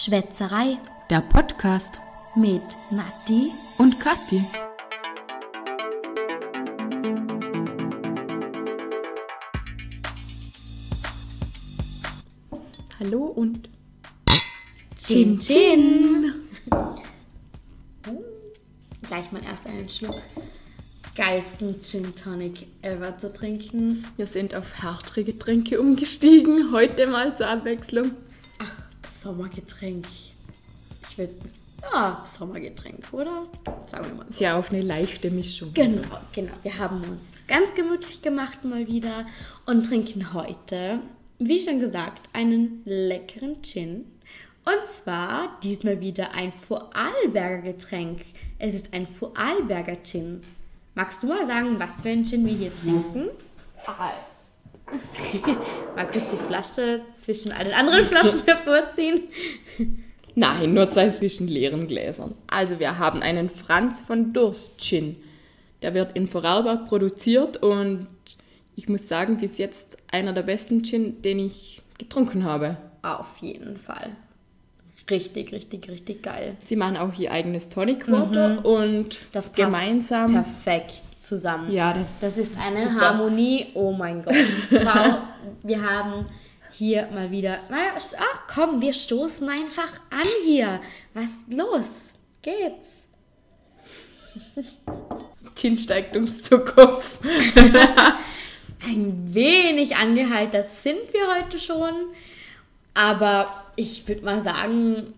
Schwätzerei Der Podcast mit Nati. und Kathi. Hallo und Chin Chin. Gleich mal erst einen Schluck geilsten Gin Tonic ever zu trinken. wir sind auf härtere Getränke umgestiegen. Heute mal zur Abwechslung. Sommergetränk. Ich will. Ja, Sommergetränk, oder? Sagen wir mal so. Ja auf eine leichte Mischung. Genau, genau. Wir haben uns ganz gemütlich gemacht mal wieder und trinken heute, wie schon gesagt, einen leckeren Gin. Und zwar diesmal wieder ein Vorarlberger Getränk. Es ist ein Vorarlberger Gin. Magst du mal sagen, was für ein Gin wir hier trinken? Mal kurz die Flasche zwischen all den anderen Flaschen hervorziehen. Nein, nur zwei zwischen leeren Gläsern. Also wir haben einen Franz von Durst Gin. Der wird in Vorarlberg produziert und ich muss sagen, bis jetzt einer der besten Gin, den ich getrunken habe. Auf jeden Fall. Richtig, richtig, richtig geil. Sie machen auch ihr eigenes Tonic Water und Mhm. Das passt gemeinsam. perfekt zusammen. Ja, das, Das ist eine Super. Harmonie. Oh mein Gott. Wow. wir haben hier mal wieder. Naja, ach komm, wir stoßen einfach an hier. Was ist los? Geht's? Gin steigt uns zu Kopf. Ein wenig angeheitert sind wir heute schon. Aber ich würde mal sagen,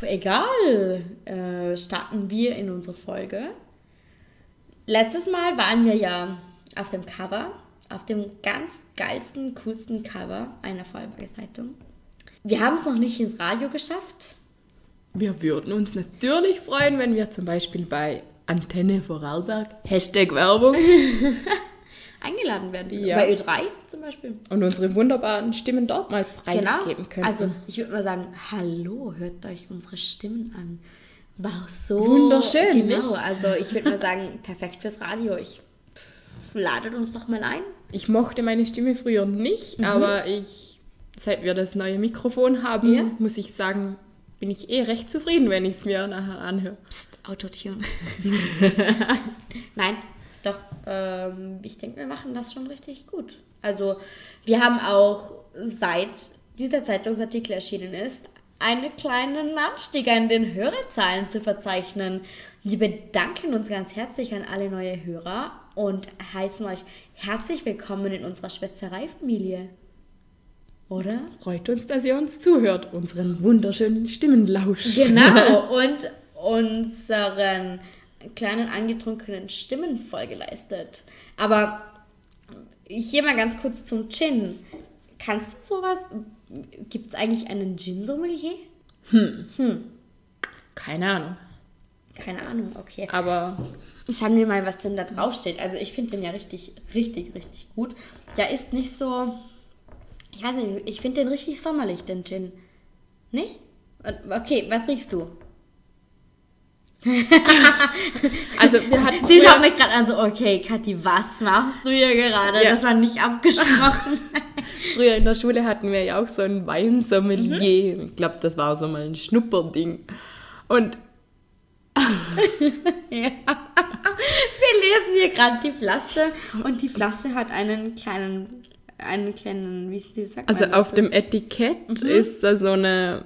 egal. Äh, starten wir in unsere Folge. Letztes Mal waren wir ja auf dem Cover, auf dem ganz geilsten, coolsten Cover einer Vorarlberger Zeitung. Wir haben es noch nicht ins Radio geschafft. Wir würden uns natürlich freuen, wenn wir zum Beispiel bei Antenne Vorarlberg, Hashtag Werbung, Eingeladen werden. Ja. Bei Ö3 zum Beispiel. und unsere wunderbaren Stimmen dort mal preisgeben können. Also ich würde mal sagen, hallo, hört euch unsere Stimmen an. Wow, so Wunderschön, Genau, nicht? also ich würde mal sagen, perfekt fürs Radio. Ich pff, ladet uns doch mal ein. ich mochte meine Stimme früher nicht, aber ich, seit wir das neue Mikrofon haben, Ja. muss ich sagen, bin ich eh recht zufrieden, wenn ich es mir nachher anhöre. Psst, Autotune. Nein, doch, ähm, ich denke, wir machen das schon richtig gut. Also wir haben auch seit dieser Zeitungsartikel erschienen ist, einen kleinen Anstieg an den Hörerzahlen zu verzeichnen. Wir bedanken uns ganz herzlich an alle neue Hörer und heißen euch herzlich willkommen in unserer Schwätzerei-Familie. Oder? Freut uns, dass ihr uns zuhört, unseren wunderschönen Stimmen lauscht. Genau, und unseren kleinen angetrunkenen Stimmen Folge leistet. Aber hier mal ganz kurz zum Gin. Kannst du sowas? Gibt es eigentlich einen Gin-Sommelier? Keine Ahnung. Keine Ahnung, okay. Aber Schauen wir mal, was denn da drauf steht. Also ich finde den ja richtig, richtig, richtig gut. Der ist nicht so, ich weiß nicht, ich finde den richtig sommerlich, den Gin. Nicht? Okay, was riechst du? also wir hatten Sie schaut mich gerade an, so, okay, Kathi, was machst du hier gerade? Ja. Das war nicht abgesprochen. Früher in der Schule hatten wir ja auch so ein Weinsommelier. Ich glaube, das war so mal ein Schnupperding. Und ja. Wir lesen hier gerade die Flasche und die Flasche hat einen kleinen, einen kleinen, wie sie sagt also auf dem Etikett ist da so eine,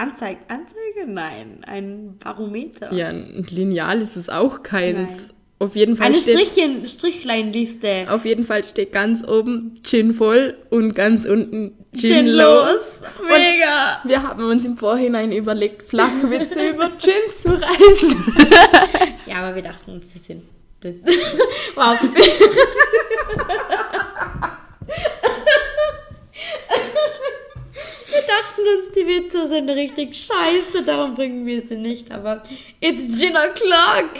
Anzeig, Anzeige? Nein, ein Barometer. ja, ein Lineal ist es auch keins. Nein. Auf jeden Fall Eine steht, Strichchen, Strichleinliste. auf jeden Fall steht ganz oben Gin voll und ganz unten Gin, Gin los. Mega. Wir haben uns im Vorhinein überlegt, Flachwitze über Gin zu reißen. Ja, aber wir dachten uns, sie sind. wow. Wir dachten uns, die Witze sind richtig scheiße, darum bringen wir sie nicht. Aber it's Gin o'clock.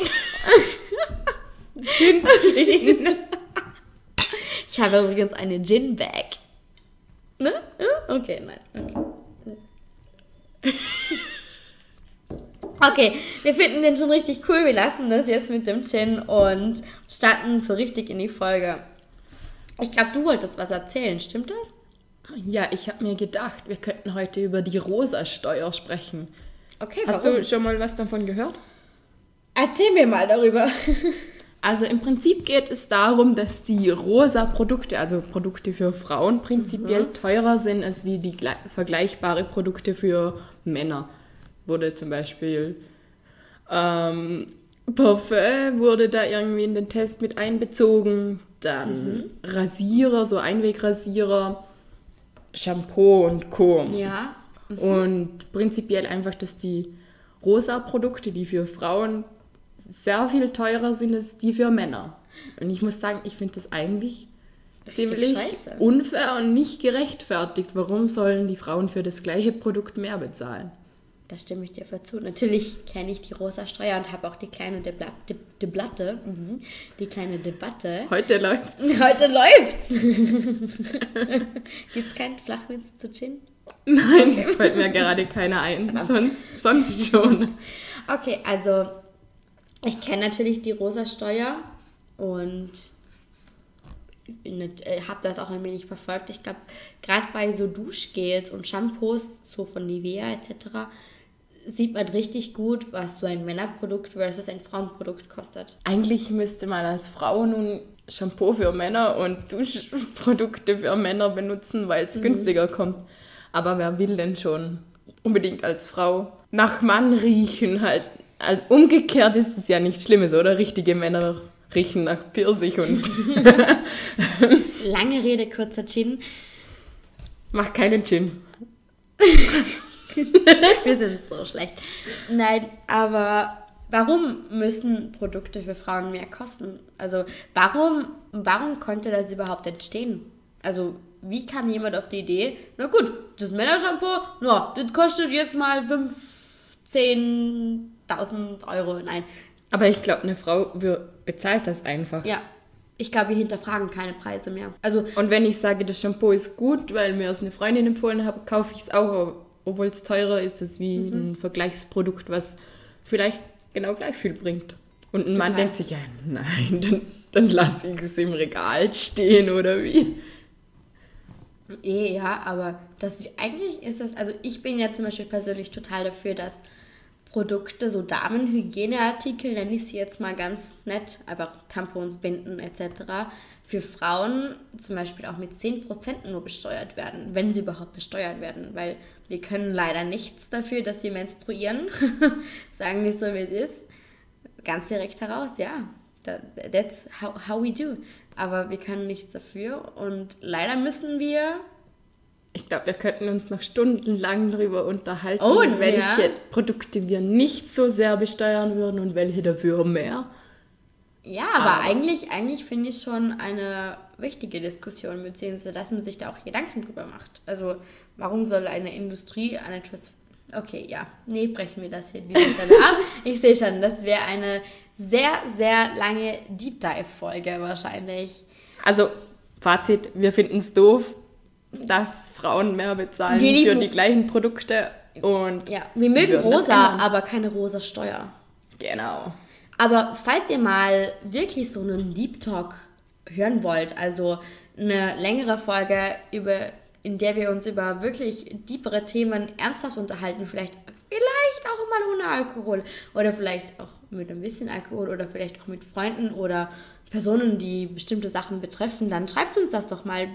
Gin Gin. Ich habe übrigens eine Gin-Bag. Ne? Okay, nein. Okay. Okay, wir finden den schon richtig cool. Wir lassen das jetzt mit dem Gin und starten so richtig in die Folge. Ich glaube, du wolltest was erzählen, stimmt das? Ja, ich habe mir gedacht, wir könnten heute über die Rosa-Steuer sprechen. Okay, Hast warum? du schon mal was davon gehört? Erzähl mir mal darüber. Also im Prinzip geht es darum, dass die rosa Produkte, also Produkte für Frauen, prinzipiell teurer sind als wie die gle- vergleichbare Produkte für Männer. Wurde zum Beispiel ähm, Parfum wurde da irgendwie in den Test mit einbezogen, dann Rasierer, so Einwegrasierer, Shampoo und Co. Ja. Und prinzipiell einfach, dass die rosa Produkte, die für Frauen sehr viel teurer sind als die für Männer. Und ich muss sagen, ich finde das eigentlich ziemlich scheiße. unfair und nicht gerechtfertigt. Warum sollen die Frauen für das gleiche Produkt mehr bezahlen? Da stimme ich dir für zu. Natürlich kenne ich die rosa Steuer und habe auch die kleine Debla De Debatte, mhm. die kleine Debatte. Heute läuft Heute läuft's. Gibt's keinen Flachwitz zu Gin? Nein, es fällt mir gerade keiner ein. Sonst, sonst schon. Okay, also ich kenne natürlich die rosa Steuer und habe das auch ein wenig verfolgt. Ich glaube, gerade bei so Duschgels und Shampoos, so von Nivea etc., sieht man richtig gut, was so ein Männerprodukt versus ein Frauenprodukt kostet. Eigentlich müsste man als Frau nun Shampoo für Männer und Duschprodukte für Männer benutzen, weil es günstiger kommt. Aber wer will denn schon unbedingt als Frau nach Mann riechen? Halt, halt umgekehrt ist es ja nichts Schlimmes, oder? Richtige Männer riechen nach Pfirsich und Lange Rede, kurzer Gin. macht keinen Gin. Wir sind so schlecht. Nein, aber warum müssen Produkte für Frauen mehr kosten? Also warum, warum konnte das überhaupt entstehen? Also wie kam jemand auf die Idee, na gut, das Männershampoo, na, das kostet jetzt mal 15.000 Euro. Nein, Aber ich glaube, eine Frau bezahlt das einfach. ja, ich glaube, wir hinterfragen keine Preise mehr. Also Und wenn ich sage, das Shampoo ist gut, weil mir es eine Freundin empfohlen hat, kaufe ich es auch, obwohl es teurer ist, als wie ein Vergleichsprodukt, was vielleicht genau gleich viel bringt. Und ein Mann Total. denkt sich, ja, nein, dann, dann lasse ich es im Regal stehen oder wie. Eh, ja, aber das eigentlich ist es, also ich bin ja zum Beispiel persönlich total dafür, dass Produkte, so Damenhygieneartikel, nenne ich sie jetzt mal ganz nett, einfach Tampons, Binden etc., für Frauen zum Beispiel auch mit 10% nur besteuert werden, wenn sie überhaupt besteuert werden, weil wir können leider nichts dafür, dass wir menstruieren, sagen wir so, wie es ist, ganz direkt heraus, ja, That- that's how, how we do. Aber wir können nichts dafür und leider müssen wir Ich glaube, wir könnten uns noch stundenlang darüber unterhalten, Oh, welche ja. Produkte wir nicht so sehr besteuern würden und welche dafür mehr. Ja, aber Aber- eigentlich, eigentlich finde ich schon eine wichtige Diskussion, beziehungsweise dass man sich da auch Gedanken drüber macht. Also, warum soll eine Industrie an etwas. Okay, ja, nee, brechen wir das hier an dieser Stelle ab. Ich sehe schon, das wäre eine sehr, sehr lange Deep Dive-Folge wahrscheinlich. Also, Fazit, wir finden es doof, dass Frauen mehr bezahlen Wir für lieben- die gleichen Produkte und Ja, wir mögen rosa, aber keine rosa Steuer. genau. Aber falls ihr mal wirklich so einen Deep Talk hören wollt, also eine längere Folge, über, in der wir uns über wirklich deepere Themen ernsthaft unterhalten, vielleicht, vielleicht auch mal ohne Alkohol oder vielleicht auch mit ein bisschen Alkohol oder vielleicht auch mit Freunden oder Personen, die bestimmte Sachen betreffen, dann schreibt uns das doch mal.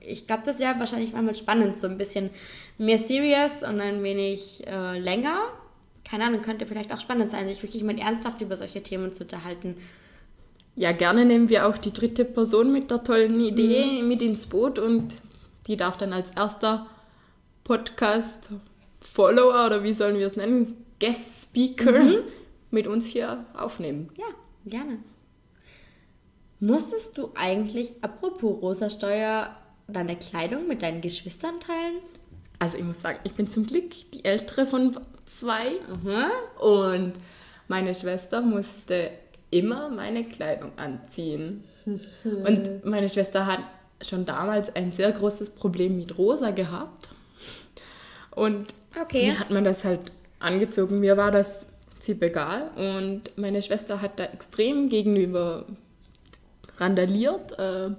Ich glaube, das wäre wahrscheinlich mal spannend, so ein bisschen mehr serious und ein wenig äh, länger keine Ahnung, könnte vielleicht auch spannend sein, sich wirklich mal ernsthaft über solche Themen zu unterhalten. Ja, gerne nehmen wir auch die dritte Person mit der tollen Idee mit ins Boot und die darf dann als erster Podcast-Follower oder wie sollen wir es nennen, Guest Speaker mit uns hier aufnehmen. Ja, gerne. Musstest du eigentlich, apropos rosa Steuer, deine Kleidung mit deinen Geschwistern teilen? Also ich muss sagen, ich bin zum Glück die ältere von zwei Mhm. und meine Schwester musste immer meine Kleidung anziehen. Und meine Schwester hat schon damals ein sehr großes Problem mit Rosa gehabt. Und Okay. mir hat man das halt angezogen. Mir war das ziemlich egal. Und meine Schwester hat da extrem gegenüber randaliert, äh,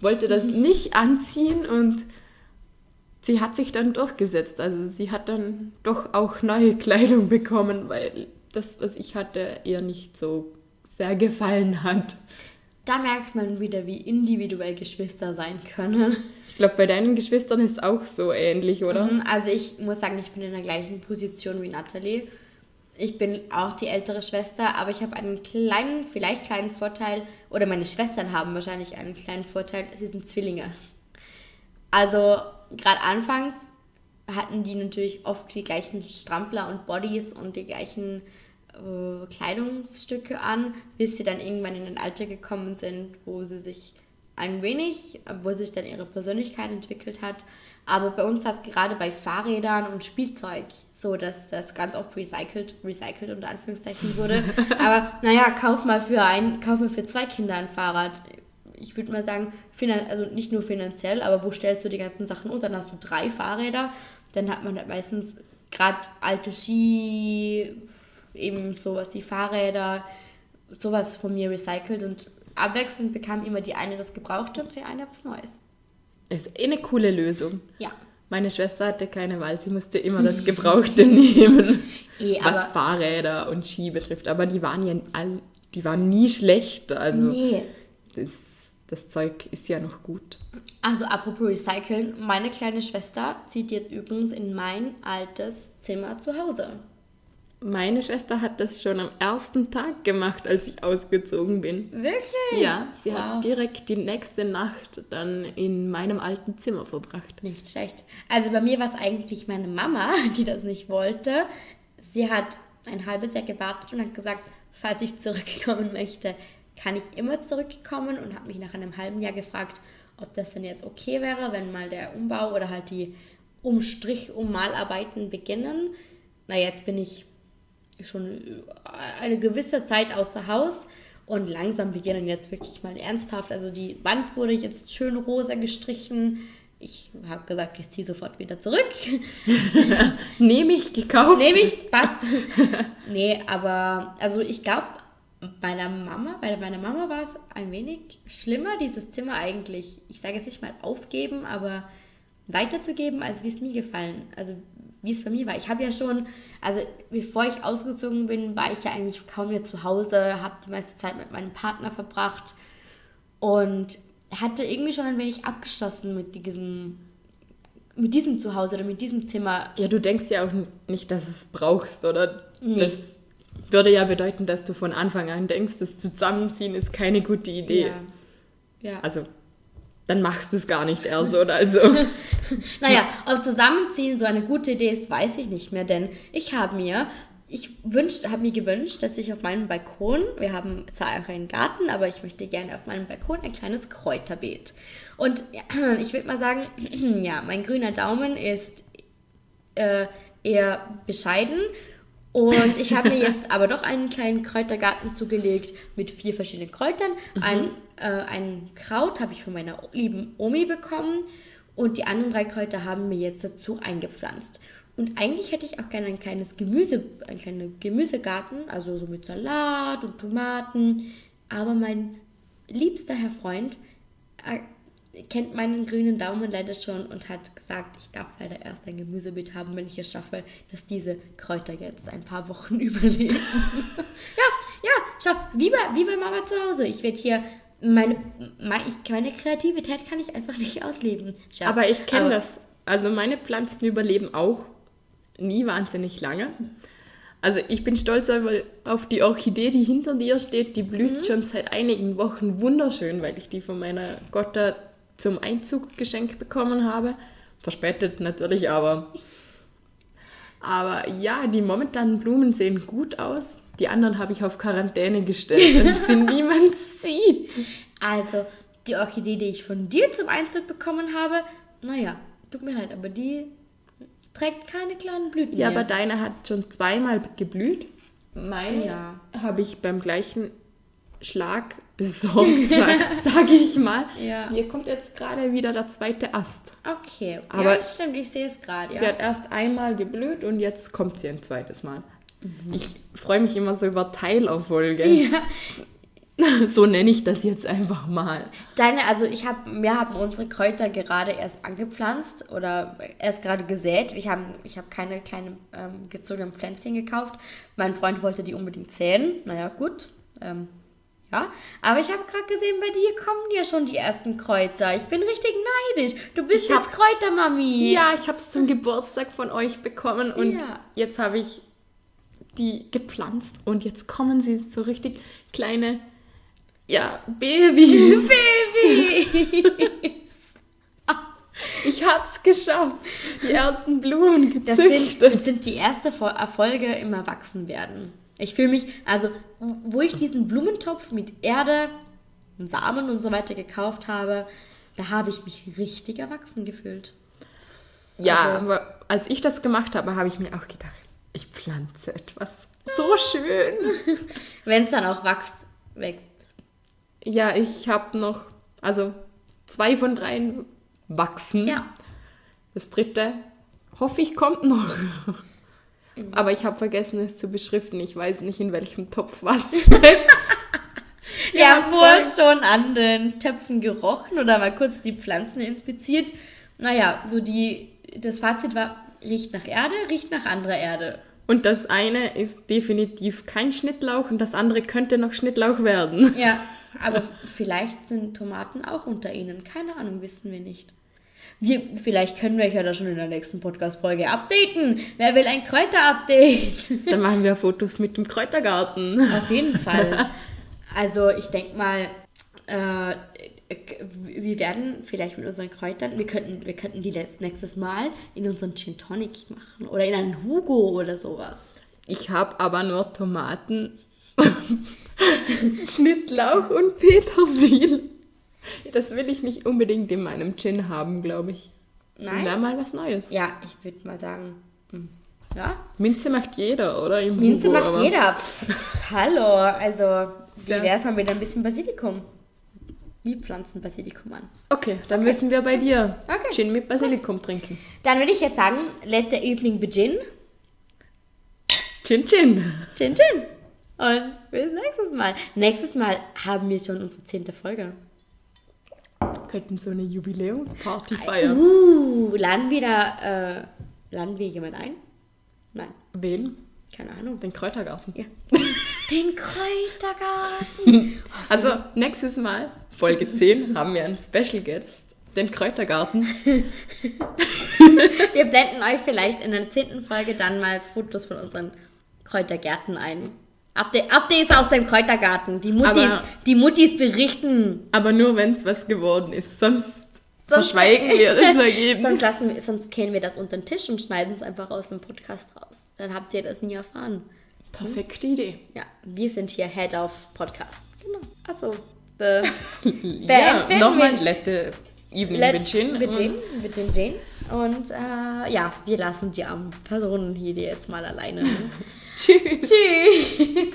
wollte das nicht anziehen und sie hat sich dann durchgesetzt. Also sie hat dann doch auch neue Kleidung bekommen, weil das, was ich hatte, ihr nicht so sehr gefallen hat. Da merkt man wieder, wie individuell Geschwister sein können. Ich glaube, bei deinen Geschwistern ist es auch so ähnlich, oder? Mhm, Also ich muss sagen, ich bin in der gleichen Position wie Natalie. Ich bin auch die ältere Schwester, aber ich habe einen kleinen, vielleicht kleinen Vorteil, oder meine Schwestern haben wahrscheinlich einen kleinen Vorteil, sie sind Zwillinge. Also gerade anfangs hatten die natürlich oft die gleichen Strampler und Bodies und die gleichen äh, Kleidungsstücke an, bis sie dann irgendwann in ein Alter gekommen sind, wo sie sich ein wenig, wo sich dann ihre Persönlichkeit entwickelt hat. Aber bei uns war es gerade bei Fahrrädern und Spielzeug so, dass das ganz oft recycelt, recycelt unter Anführungszeichen wurde. Aber naja, kauf mal für ein, kauf mal für zwei Kinder ein Fahrrad. Ich würde mal sagen, also nicht nur finanziell, aber wo stellst du die ganzen Sachen unter? Dann hast du drei Fahrräder, dann hat man halt meistens gerade alte Ski, eben sowas, die Fahrräder, sowas von mir recycelt und abwechselnd bekam immer die eine das Gebrauchte und die eine was Neues. Ist eh eine coole Lösung. Ja. Meine Schwester hatte keine Wahl, sie musste immer das Gebrauchte nehmen, Eh, was Fahrräder und Ski betrifft. Aber die waren ja all, die waren nie schlecht. Also Nee. das, das Zeug ist ja noch gut. Also apropos Recyceln, meine kleine Schwester zieht jetzt übrigens in mein altes Zimmer zu Hause. Meine Schwester hat das schon am ersten Tag gemacht, als ich ausgezogen bin. Wirklich? Ja, sie Wow. hat direkt die nächste Nacht dann in meinem alten Zimmer verbracht. Nicht schlecht. Also bei mir war es eigentlich meine Mama, die das nicht wollte. Sie hat ein halbes Jahr gewartet und hat gesagt, falls ich zurückkommen möchte, kann ich immer zurückkommen und hat mich nach einem halben Jahr gefragt, ob das denn jetzt okay wäre, wenn mal der Umbau oder halt die Umstrich- und Malarbeiten beginnen. Na, jetzt bin ich schon eine gewisse Zeit außer Haus und langsam beginnen jetzt wirklich mal ernsthaft. Also die Wand wurde jetzt schön rosa gestrichen. Ich habe gesagt, ich ziehe sofort wieder zurück. Nehme ich gekauft. Nehme ich, passt. nee, aber also ich glaube, bei der Mama, bei meiner Mama war es ein wenig schlimmer, dieses Zimmer eigentlich, ich sage jetzt nicht mal aufgeben, aber weiterzugeben, als wie es mir gefallen, also wie es bei mir war. Ich habe ja schon, also bevor ich ausgezogen bin, war ich ja eigentlich kaum mehr zu Hause, habe die meiste Zeit mit meinem Partner verbracht und hatte irgendwie schon ein wenig abgeschlossen mit diesem, mit diesem Zuhause oder mit diesem Zimmer. Ja, du denkst ja auch nicht, dass es brauchst, oder? Nee. Das würde ja bedeuten, dass du von Anfang an denkst, das Zusammenziehen ist keine gute Idee. Ja. ja. Also, dann machst du es gar nicht erst, oder? Also, Naja, ob Zusammenziehen so eine gute Idee ist, weiß ich nicht mehr, denn ich habe mir, ich wünscht, habe mir gewünscht, dass ich auf meinem Balkon, wir haben zwar auch einen Garten, aber ich möchte gerne auf meinem Balkon ein kleines Kräuterbeet. Und ich würde mal sagen, ja, mein grüner Daumen ist äh, eher bescheiden. Und ich habe mir jetzt aber doch einen kleinen Kräutergarten zugelegt mit vier verschiedenen Kräutern. Ein, äh, ein Kraut habe ich von meiner lieben Omi bekommen und die anderen drei Kräuter haben mir jetzt dazu eingepflanzt. Und eigentlich hätte ich auch gerne ein kleines Gemüse, ein kleiner Gemüsegarten, also so mit Salat und Tomaten. Aber mein liebster Herr Freund äh, kennt meinen grünen Daumen leider schon und hat gesagt, ich darf leider erst ein Gemüsebeet haben, wenn ich es schaffe, dass diese Kräuter jetzt ein paar Wochen überleben. ja, ja, schau, wie bei, wie bei Mama zu Hause. Ich werde hier, meine, meine, Kreativität kann ich einfach nicht ausleben. Schatz. aber ich kenne das. Also, meine Pflanzen überleben auch nie wahnsinnig lange. Also, ich bin stolz auf- auf die Orchidee, die hinter dir steht. Die blüht schon seit einigen Wochen wunderschön, weil ich die von meiner Gotta zum Einzug geschenkt bekommen habe. Verspätet natürlich, aber. Aber ja, die momentanen Blumen sehen gut aus. Die anderen habe ich auf Quarantäne gestellt, damit sie niemand sieht. Also, die Orchidee, die ich von dir zum Einzug bekommen habe, naja, tut mir leid, aber die trägt keine kleinen Blüten Ja, mehr. aber deine hat schon zweimal geblüht. Meine Ja. habe ich beim gleichen Schlag besorgt, sag, sage ich mal. Ja. Hier kommt jetzt gerade wieder der zweite Ast. Okay, Aber- ja, stimmt, ich sehe es gerade. Sie Ja. hat erst einmal geblüht und jetzt kommt sie ein zweites Mal. Ich freue mich immer so über Teilerfolge. Ja. So nenne ich das jetzt einfach mal. Deine, also ich habe, wir haben unsere Kräuter gerade erst angepflanzt oder erst gerade gesät. Ich habe ich hab keine kleinen ähm, gezogenen Pflänzchen gekauft. Mein Freund wollte die unbedingt säen. Naja, gut. Ähm, ja, aber ich habe gerade gesehen, bei dir kommen ja schon die ersten Kräuter. Ich bin richtig neidisch. Du bist Ich jetzt Kräutermami. Ja, ich habe es zum Geburtstag von euch bekommen und Ja. jetzt habe ich die gepflanzt und jetzt kommen sie so richtig kleine, ja, Babys. Baby. Ich hab's geschafft. Die ersten Blumen Das sind, gezüchtet. das sind die erste Fo- Erfolge im Erwachsenwerden. Ich fühle mich, also wo ich diesen Blumentopf mit Erde und Samen und so weiter gekauft habe, da habe ich mich richtig erwachsen gefühlt. ja, also- aber als ich das gemacht habe, habe ich mir auch gedacht, ich pflanze etwas so schön. Wenn es dann auch wächst, wächst. Ja, ich habe noch, also zwei von dreien wachsen. Ja. Das dritte, hoffe ich, kommt noch. Aber ich habe vergessen, es zu beschriften. Ich weiß nicht, in welchem Topf was wächst. Wir Ja, haben vorhin schon an den Töpfen gerochen oder mal kurz die Pflanzen inspiziert. Naja, so die, das Fazit war, riecht nach Erde, riecht nach anderer Erde. Und das eine ist definitiv kein Schnittlauch und das andere könnte noch Schnittlauch werden. Ja, aber vielleicht sind Tomaten auch unter ihnen. Keine Ahnung, wissen wir nicht. Wir, vielleicht können wir euch ja da schon in der nächsten Podcast-Folge updaten. Wer will ein Kräuter-Update? Dann machen wir Fotos mit dem Kräutergarten. Auf jeden Fall. Also ich denke mal, äh, wir werden vielleicht mit unseren Kräutern, wir könnten, wir könnten die nächstes Mal in unseren Gin Tonic machen oder in einen Hugo oder sowas. Ich habe aber nur Tomaten, Schnittlauch und Petersil. Das will ich nicht unbedingt in meinem Gin haben, glaube ich. Das Nein? wäre mal was Neues. Ja, ich würde mal sagen, hm, ja. Minze macht jeder, oder? Im Minze Hugo, macht aber- jeder. Pff, hallo, also wie wäre es mal mit ein bisschen Basilikum? Wir pflanzen Basilikum an. Okay, dann müssen wir bei dir Okay. Gin mit Basilikum trinken. Dann würde ich jetzt sagen, let the evening begin. Gin, Gin. Chin Chin. Und bis nächstes Mal. Nächstes Mal haben wir schon unsere zehnte Folge. Könnten so eine Jubiläumsparty feiern. Uh, laden wir da, äh, laden wir jemand ein? Nein, Wen? keine Ahnung. Den Kräutergarten. Ja. Den Kräutergarten. Also, nächstes Mal, Folge 10, haben wir einen Special Guest, den Kräutergarten. Wir blenden euch vielleicht in der zehnten Folge dann mal Fotos von unseren Kräutergärten ein. Update, Updates aus dem Kräutergarten. Die Muttis, Aber- die Muttis berichten. Aber nur, wenn es was geworden ist. Sonst, verschweigen wir das sonst, Ergebnis. lassen wir, sonst kehren wir das unter den Tisch und schneiden es einfach aus dem Podcast raus. Dann habt ihr das nie erfahren. Perfekte Idee. Ja, wir sind hier Head of Podcast. Genau. Also, be Ja, nochmal Lette Evening Let- mit Gin. Mit Gin, mit Gin, Gin. Und äh, ja, wir lassen die armen Personen hier jetzt mal alleine. 去。去。